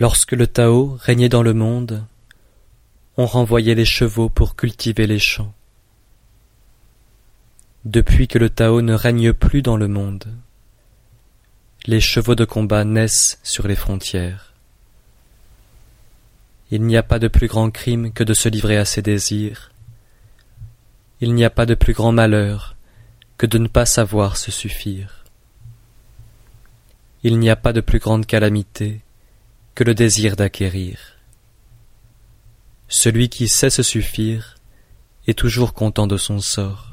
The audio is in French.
Lorsque le Tao régnait dans le monde, on renvoyait les chevaux pour cultiver les champs. Depuis que le Tao ne règne plus dans le monde, les chevaux de combat naissent sur les frontières. Il n'y a pas de plus grand crime que de se livrer à ses désirs. Il n'y a pas de plus grand malheur que de ne pas savoir se suffire. Il n'y a pas de plus grande calamité que le désir d'acquérir. Celui qui sait se suffire est toujours content de son sort.